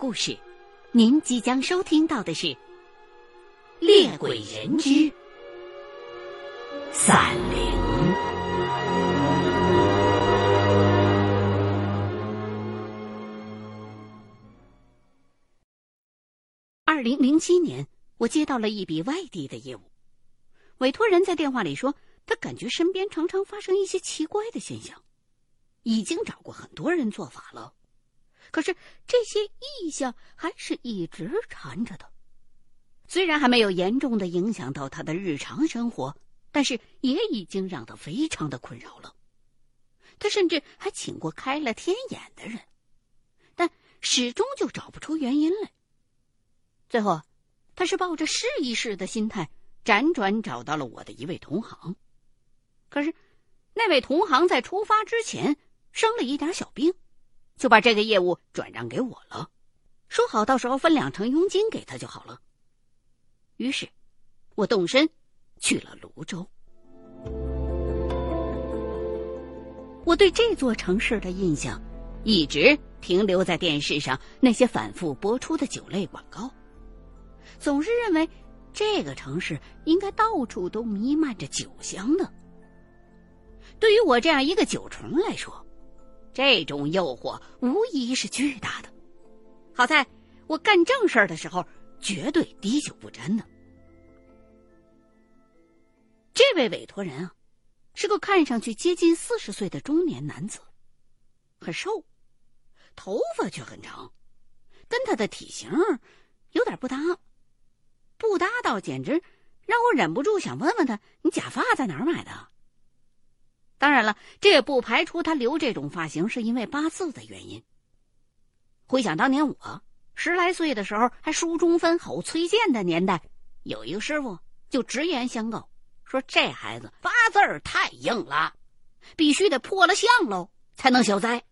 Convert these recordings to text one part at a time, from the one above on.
故事，您即将收听到的是《猎鬼人之伞灵》。二零零七年，我接到了一笔外地的业务，委托人在电话里说，他感觉身边常常发生一些奇怪的现象，已经找过很多人做法了。可是这些异象还是一直缠着他，虽然还没有严重的影响到他的日常生活，但是也已经让他非常的困扰了。他甚至还请过开了天眼的人，但始终就找不出原因来。最后，他是抱着试一试的心态，辗转找到了我的一位同行。可是，那位同行在出发之前生了一点小病。就把这个业务转让给我了，说好到时候分两成佣金给他就好了。于是，我动身去了泸州。我对这座城市的印象一直停留在电视上那些反复播出的酒类广告，总是认为这个城市应该到处都弥漫着酒香的。对于我这样一个酒虫来说，这种诱惑无疑是巨大的。好在我干正事儿的时候绝对滴酒不沾呢。这位委托人啊，是个看上去接近四十岁的中年男子，很瘦，头发却很长，跟他的体型有点不搭，不搭到简直让我忍不住想问问他：你假发在哪儿买的？当然了，这也不排除他留这种发型是因为八字的原因。回想当年我十来岁的时候，还书中分吼崔健的年代，有一个师傅就直言相告，说这孩子八字太硬了，必须得破了相喽才能消灾。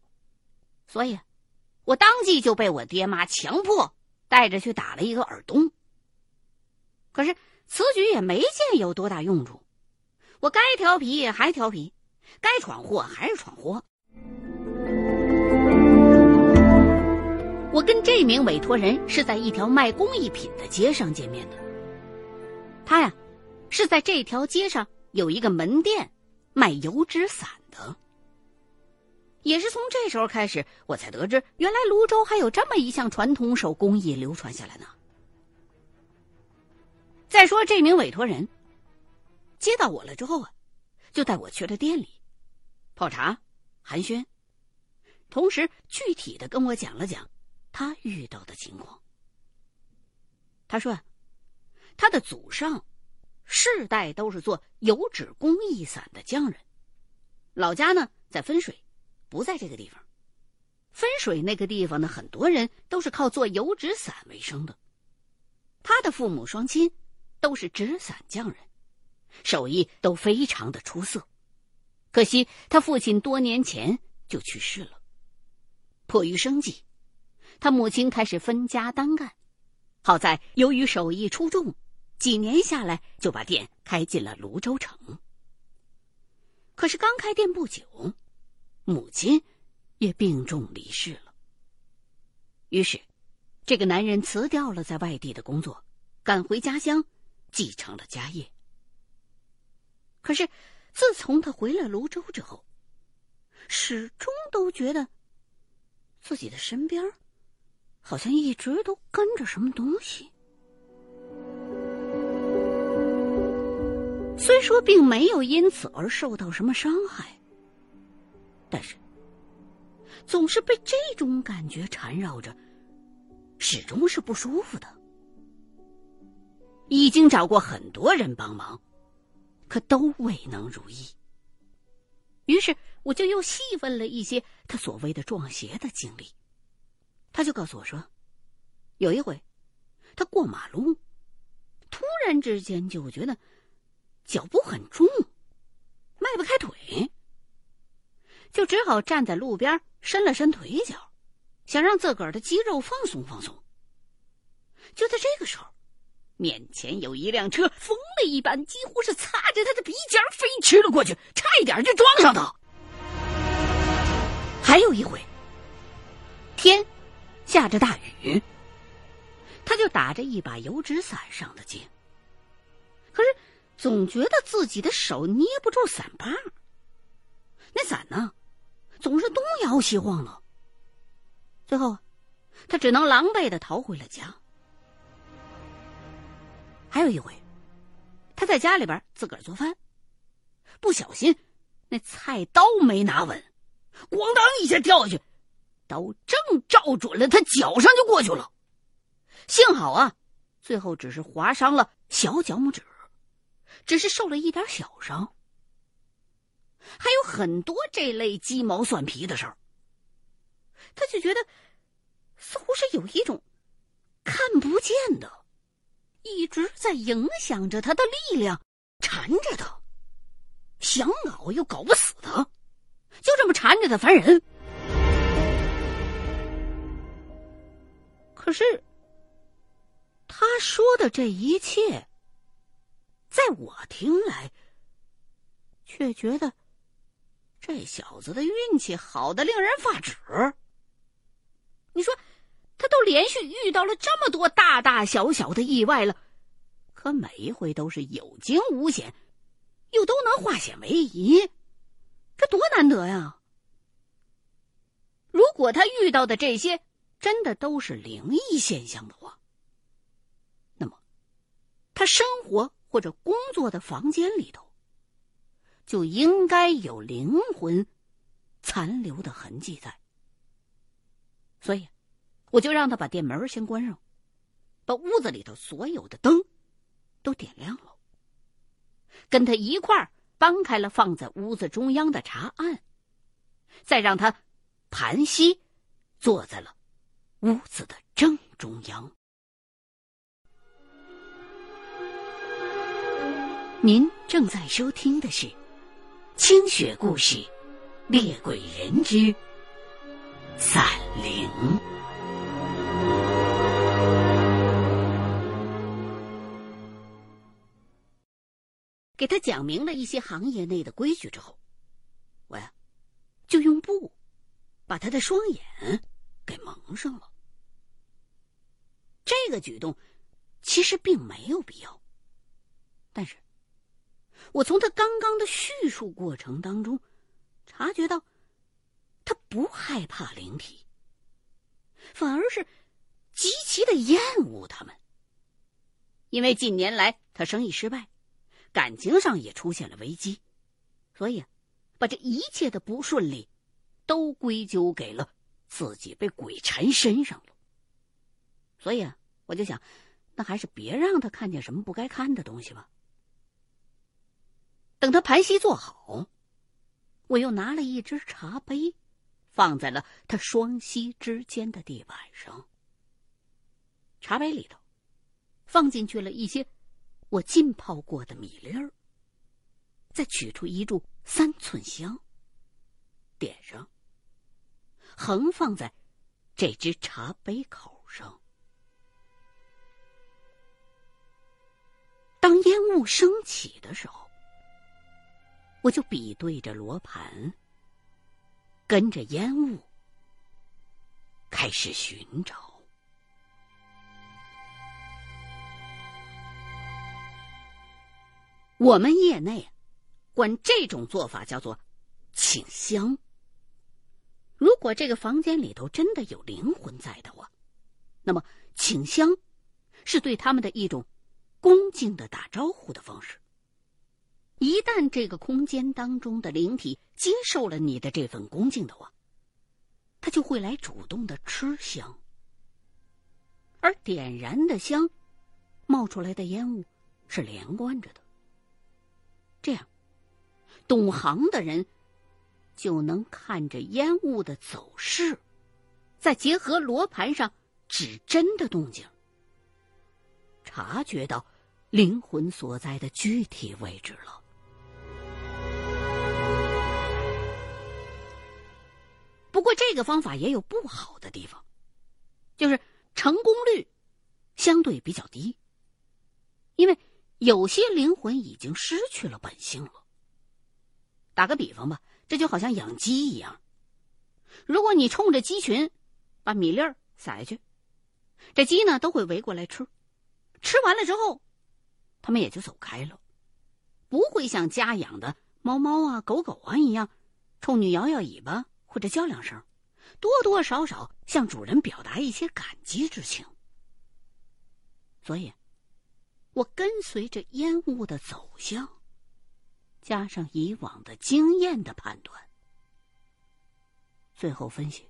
所以，我当即就被我爹妈强迫带着去打了一个耳洞。可是此举也没见有多大用处，我该调皮还调皮。该闯祸还是闯祸。我跟这名委托人是在一条卖工艺品的街上见面的。他呀，是在这条街上有一个门店卖油纸伞的。也是从这时候开始，我才得知原来泸州还有这么一项传统手工艺流传下来呢。再说这名委托人接到我了之后啊，就带我去了店里。泡茶，寒暄，同时具体的跟我讲了讲他遇到的情况。他说，他的祖上世代都是做油纸工艺伞的匠人，老家呢在分水，不在这个地方。分水那个地方的很多人都是靠做油纸伞为生的。他的父母双亲都是纸伞匠人，手艺都非常的出色。可惜他父亲多年前就去世了。迫于生计，他母亲开始分家单干。好在由于手艺出众，几年下来就把店开进了泸州城。可是刚开店不久，母亲也病重离世了。于是，这个男人辞掉了在外地的工作，赶回家乡，继承了家业。可是。自从他回了泸州之后，始终都觉得自己的身边好像一直都跟着什么东西。虽说并没有因此而受到什么伤害，但是总是被这种感觉缠绕着，始终是不舒服的。已经找过很多人帮忙。可都未能如意。于是我就又细问了一些他所谓的撞邪的经历。他就告诉我说，有一回他过马路，突然之间就觉得脚步很重，迈不开腿，就只好站在路边伸了伸腿脚，想让自个儿的肌肉放松放松。就在这个时候。面前有一辆车，疯了一般，几乎是擦着他的鼻尖飞驰了过去，差一点就撞上他。还有一回，天下着大雨，他就打着一把油纸伞上的街，可是总觉得自己的手捏不住伞把，那伞呢，总是东摇西晃的。最后，他只能狼狈的逃回了家。还有一回，他在家里边自个儿做饭，不小心那菜刀没拿稳，咣当一下掉下去，刀正照准了他脚上就过去了。幸好啊，最后只是划伤了小脚拇指，只是受了一点小伤。还有很多这类鸡毛蒜皮的事儿，他就觉得似乎是有一种看不见的。一直在影响着他的力量，缠着他，想搞又搞不死他，就这么缠着他烦人。可是，他说的这一切，在我听来，却觉得这小子的运气好的令人发指。你说？他都连续遇到了这么多大大小小的意外了，可每一回都是有惊无险，又都能化险为夷，这多难得呀！如果他遇到的这些真的都是灵异现象的话，那么他生活或者工作的房间里头就应该有灵魂残留的痕迹在，所以。我就让他把店门先关上，把屋子里头所有的灯都点亮了，跟他一块儿搬开了放在屋子中央的茶案，再让他盘膝坐在了屋子的正中央。您正在收听的是《清雪故事·猎鬼人之散灵》。给他讲明了一些行业内的规矩之后，我呀，就用布把他的双眼给蒙上了。这个举动其实并没有必要，但是，我从他刚刚的叙述过程当中察觉到，他不害怕灵体，反而是极其的厌恶他们，因为近年来他生意失败。感情上也出现了危机，所以，把这一切的不顺利，都归咎给了自己被鬼缠身上了。所以啊，我就想，那还是别让他看见什么不该看的东西吧。等他盘膝坐好，我又拿了一只茶杯，放在了他双膝之间的地板上。茶杯里头，放进去了一些。我浸泡过的米粒儿，再取出一柱三寸香，点上，横放在这只茶杯口上。当烟雾升起的时候，我就比对着罗盘，跟着烟雾开始寻找。我们业内管这种做法叫做请香。如果这个房间里头真的有灵魂在的话，那么请香是对他们的一种恭敬的打招呼的方式。一旦这个空间当中的灵体接受了你的这份恭敬的话，他就会来主动的吃香，而点燃的香冒出来的烟雾是连贯着的。这样，懂行的人就能看着烟雾的走势，再结合罗盘上指针的动静，察觉到灵魂所在的具体位置了。不过，这个方法也有不好的地方，就是成功率相对比较低，因为有些灵魂已经失去了本性了。打个比方吧。这就好像养鸡一样，如果你冲着鸡群把米粒儿撒下去，这鸡呢都会围过来吃，吃完了之后，它们也就走开了，不会像家养的猫猫啊、狗狗啊一样，冲你摇摇尾巴或者叫两声，多多少少向主人表达一些感激之情。所以，我跟随着烟雾的走向。加上以往的经验的判断，最后分析，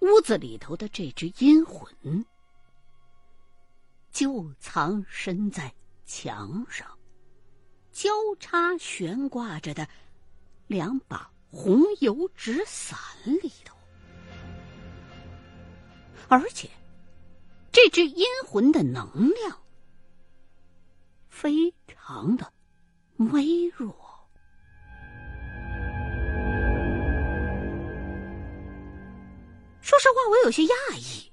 屋子里头的这只阴魂就藏身在墙上交叉悬挂着的两把红油纸伞里头，而且这只阴魂的能量非常的。微弱。说实话，我有些讶异，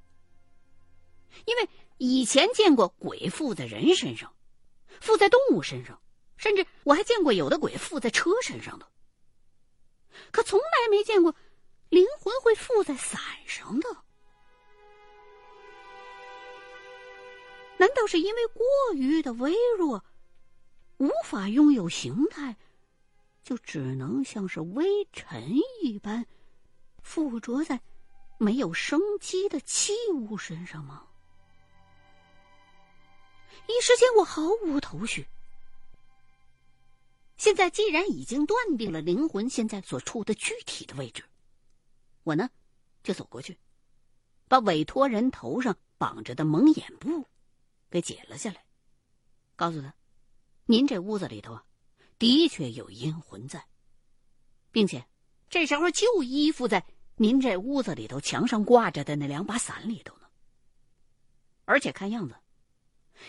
因为以前见过鬼附在人身上，附在动物身上，甚至我还见过有的鬼附在车身上的，可从来没见过灵魂会附在伞上的。难道是因为过于的微弱？无法拥有形态，就只能像是微尘一般附着在没有生机的器物身上吗？一时间我毫无头绪。现在既然已经断定了灵魂现在所处的具体的位置，我呢就走过去，把委托人头上绑着的蒙眼布给解了下来，告诉他。您这屋子里头啊，的确有阴魂在，并且这时候就依附在您这屋子里头墙上挂着的那两把伞里头呢。而且看样子，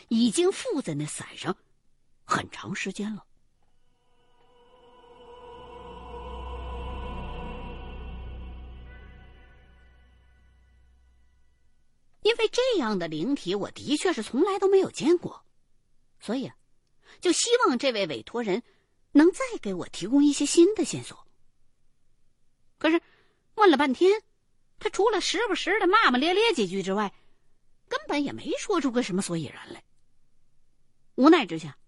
已经附在那伞上很长时间了。因为这样的灵体，我的确是从来都没有见过，所以啊。就希望这位委托人能再给我提供一些新的线索。可是问了半天，他除了时不时的骂骂咧咧几句之外，根本也没说出个什么所以然来。无奈之下，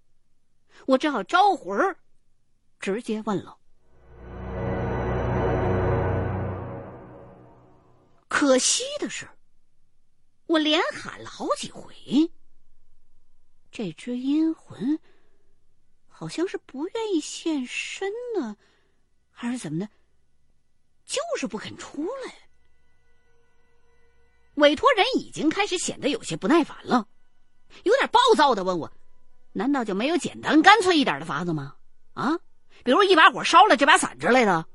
我只好招魂儿，直接问了。可惜的是，我连喊了好几回，这只阴魂。好像是不愿意现身呢，还是怎么的？就是不肯出来。委托人已经开始显得有些不耐烦了，有点暴躁的问我：“难道就没有简单干脆一点的法子吗？啊，比如一把火烧了这把伞之类的？”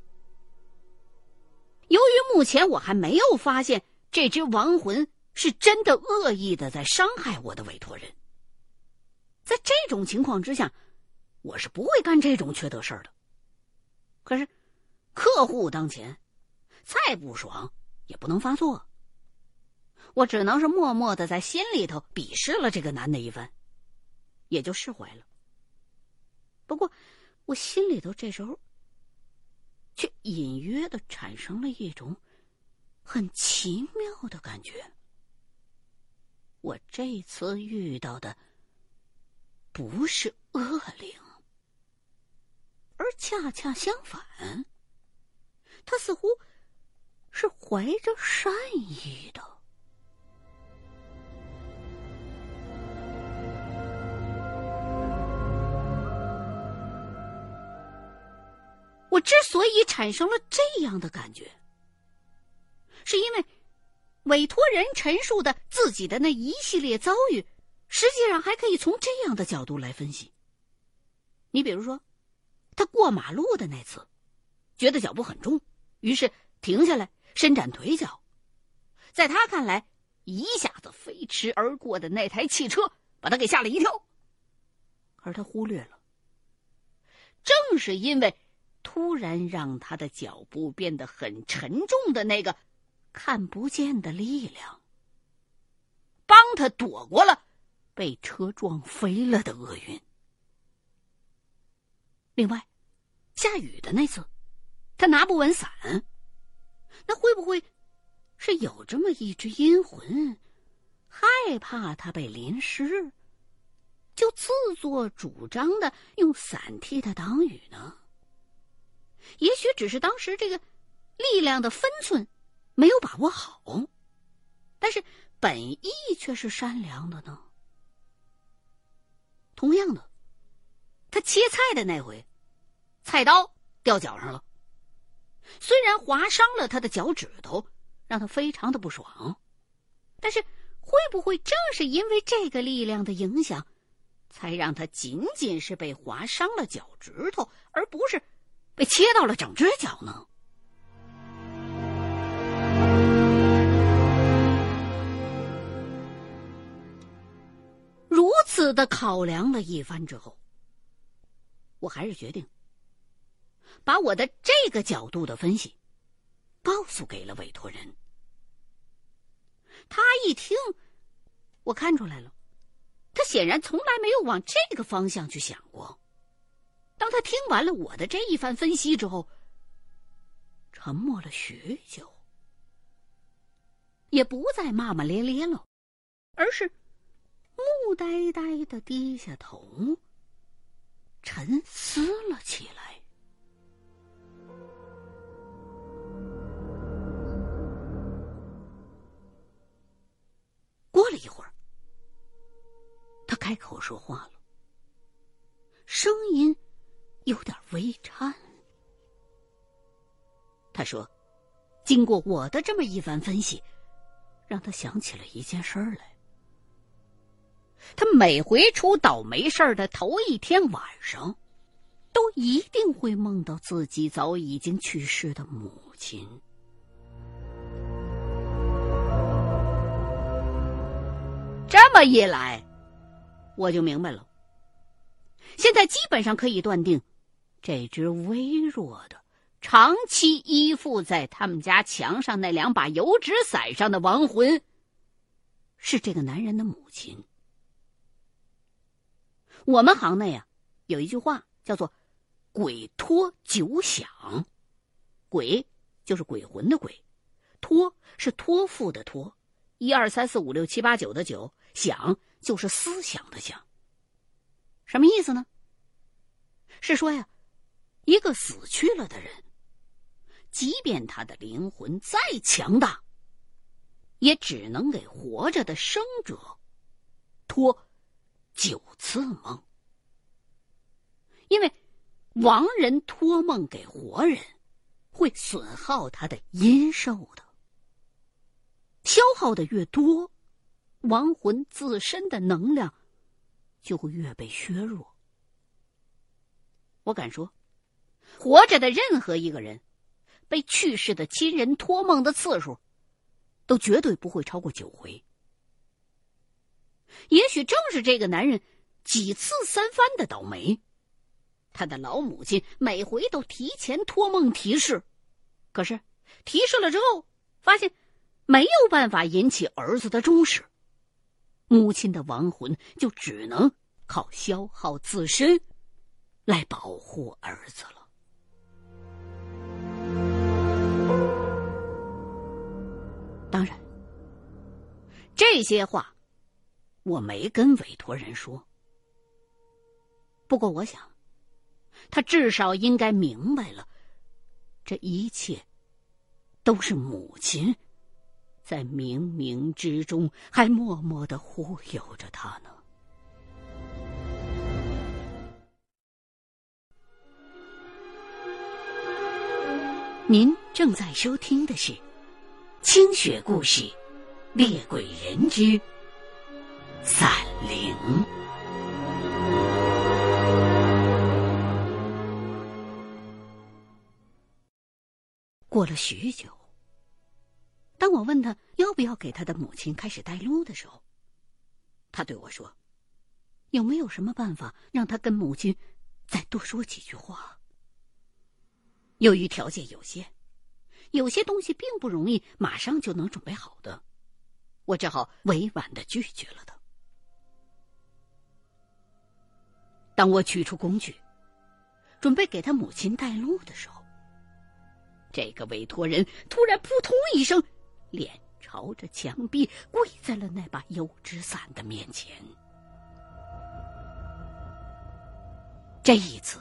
由于目前我还没有发现这只亡魂是真的恶意的在伤害我的委托人，在这种情况之下。我是不会干这种缺德事儿的。可是，客户当前，再不爽也不能发作。我只能是默默的在心里头鄙视了这个男的一番，也就释怀了。不过，我心里头这时候，却隐约的产生了一种很奇妙的感觉。我这次遇到的不是恶灵。而恰恰相反，他似乎是怀着善意的。我之所以产生了这样的感觉，是因为委托人陈述的自己的那一系列遭遇，实际上还可以从这样的角度来分析。你比如说。他过马路的那次，觉得脚步很重，于是停下来，伸展腿脚。在他看来，一下子飞驰而过的那台汽车把他给吓了一跳。而他忽略了，正是因为突然让他的脚步变得很沉重的那个看不见的力量，帮他躲过了被车撞飞了的厄运。另外，下雨的那次，他拿不稳伞，那会不会是有这么一只阴魂，害怕他被淋湿？就自作主张的用伞替他挡雨呢？也许只是当时这个力量的分寸没有把握好，但是本意却是善良的呢。同样的，他切菜的那回，菜刀掉脚上了，虽然划伤了他的脚趾头，让他非常的不爽，但是会不会正是因为这个力量的影响？才让他仅仅是被划伤了脚趾头，而不是被切到了整只脚呢？如此的考量了一番之后，我还是决定把我的这个角度的分析告诉给了委托人。他一听，我看出来了。他显然从来没有往这个方向去想过。当他听完了我的这一番分析之后，沉默了许久，也不再骂骂咧咧了，而是木呆呆的低下头，沉思了起来。过了一会儿。他开口说话了，声音有点微颤。他说：“经过我的这么一番分析，让他想起了一件事儿来。他每回出倒霉事儿的头一天晚上，都一定会梦到自己早已经去世的母亲。这么一来。”我就明白了。现在基本上可以断定，这只微弱的、长期依附在他们家墙上那两把油纸伞上的亡魂，是这个男人的母亲。我们行内啊，有一句话叫做“鬼托九响”，鬼就是鬼魂的鬼，托是托付的托，一二三四五六七八九的九响。就是思想的想，什么意思呢？是说呀，一个死去了的人，即便他的灵魂再强大，也只能给活着的生者托九次梦，因为亡人托梦给活人，会损耗他的阴寿的，消耗的越多。亡魂自身的能量就会越被削弱。我敢说，活着的任何一个人，被去世的亲人托梦的次数，都绝对不会超过九回。也许正是这个男人几次三番的倒霉，他的老母亲每回都提前托梦提示，可是提示了之后，发现没有办法引起儿子的重视。母亲的亡魂就只能靠消耗自身来保护儿子了。当然，这些话我没跟委托人说。不过，我想，他至少应该明白了，这一切都是母亲。在冥冥之中，还默默的忽悠着他呢。您正在收听的是《清雪故事·猎鬼人之散灵》。过了许久，当我问他要不要给他的母亲开始带路的时候，他对我说：“有没有什么办法让他跟母亲再多说几句话？”由于条件有限，有些东西并不容易马上就能准备好的，我只好委婉的拒绝了他。当我取出工具，准备给他母亲带路的时候，这个委托人突然扑通一声，脸朝着墙壁跪在了那把油纸伞的面前。这一次，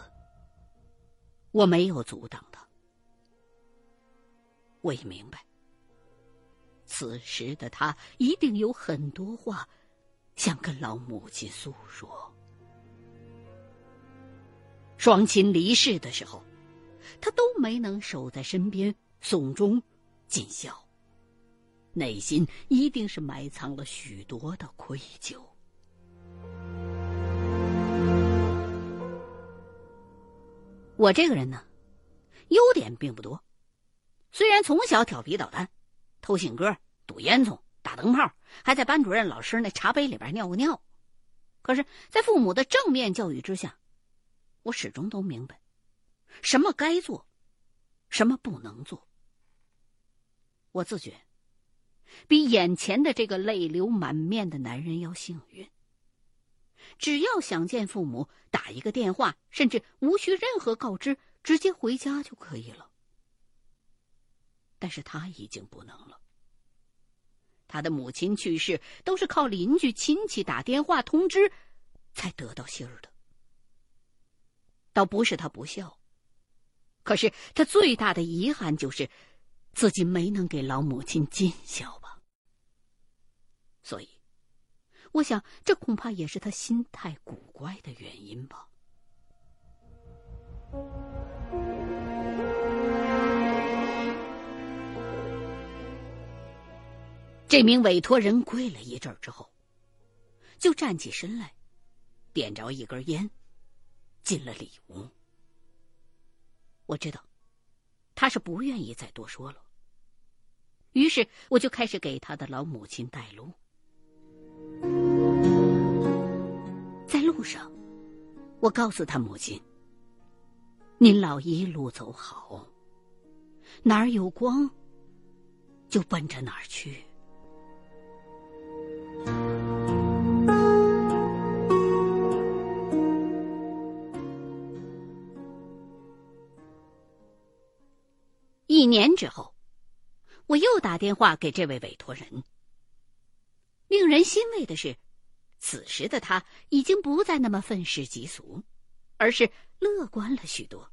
我没有阻挡他。我也明白，此时的他一定有很多话想跟老母亲诉说。双亲离世的时候，他都没能守在身边送终尽孝，内心一定是埋藏了许多的愧疚。我这个人呢，优点并不多，虽然从小调皮捣蛋，偷信鸽、赌烟囱、打灯泡，还在班主任老师那茶杯里边尿过尿，可是，在父母的正面教育之下。我始终都明白，什么该做，什么不能做。我自觉比眼前的这个泪流满面的男人要幸运。只要想见父母，打一个电话，甚至无需任何告知，直接回家就可以了。但是他已经不能了。他的母亲去世，都是靠邻居亲戚打电话通知，才得到信儿的。倒不是他不孝，可是他最大的遗憾就是自己没能给老母亲尽孝吧。所以，我想这恐怕也是他心态古怪的原因吧。这名委托人跪了一阵之后，就站起身来，点着一根烟。进了里屋，我知道他是不愿意再多说了。于是我就开始给他的老母亲带路。在路上，我告诉他母亲：“您老一路走好，哪儿有光，就奔着哪儿去。”年之后，我又打电话给这位委托人。令人欣慰的是，此时的他已经不再那么愤世嫉俗，而是乐观了许多。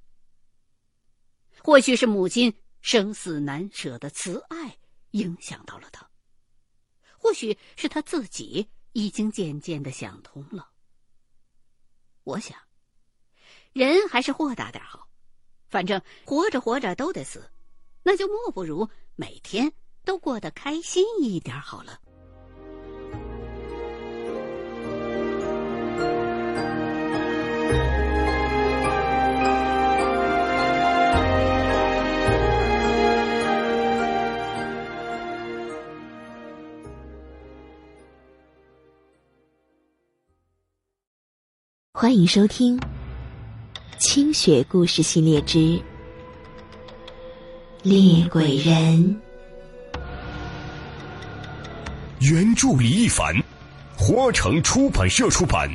或许是母亲生死难舍的慈爱影响到了他，或许是他自己已经渐渐的想通了。我想，人还是豁达点好，反正活着活着都得死。那就莫不如每天都过得开心一点好了。欢迎收听《清雪故事系列之》。厉鬼人，原著李一凡，花城出版社出版。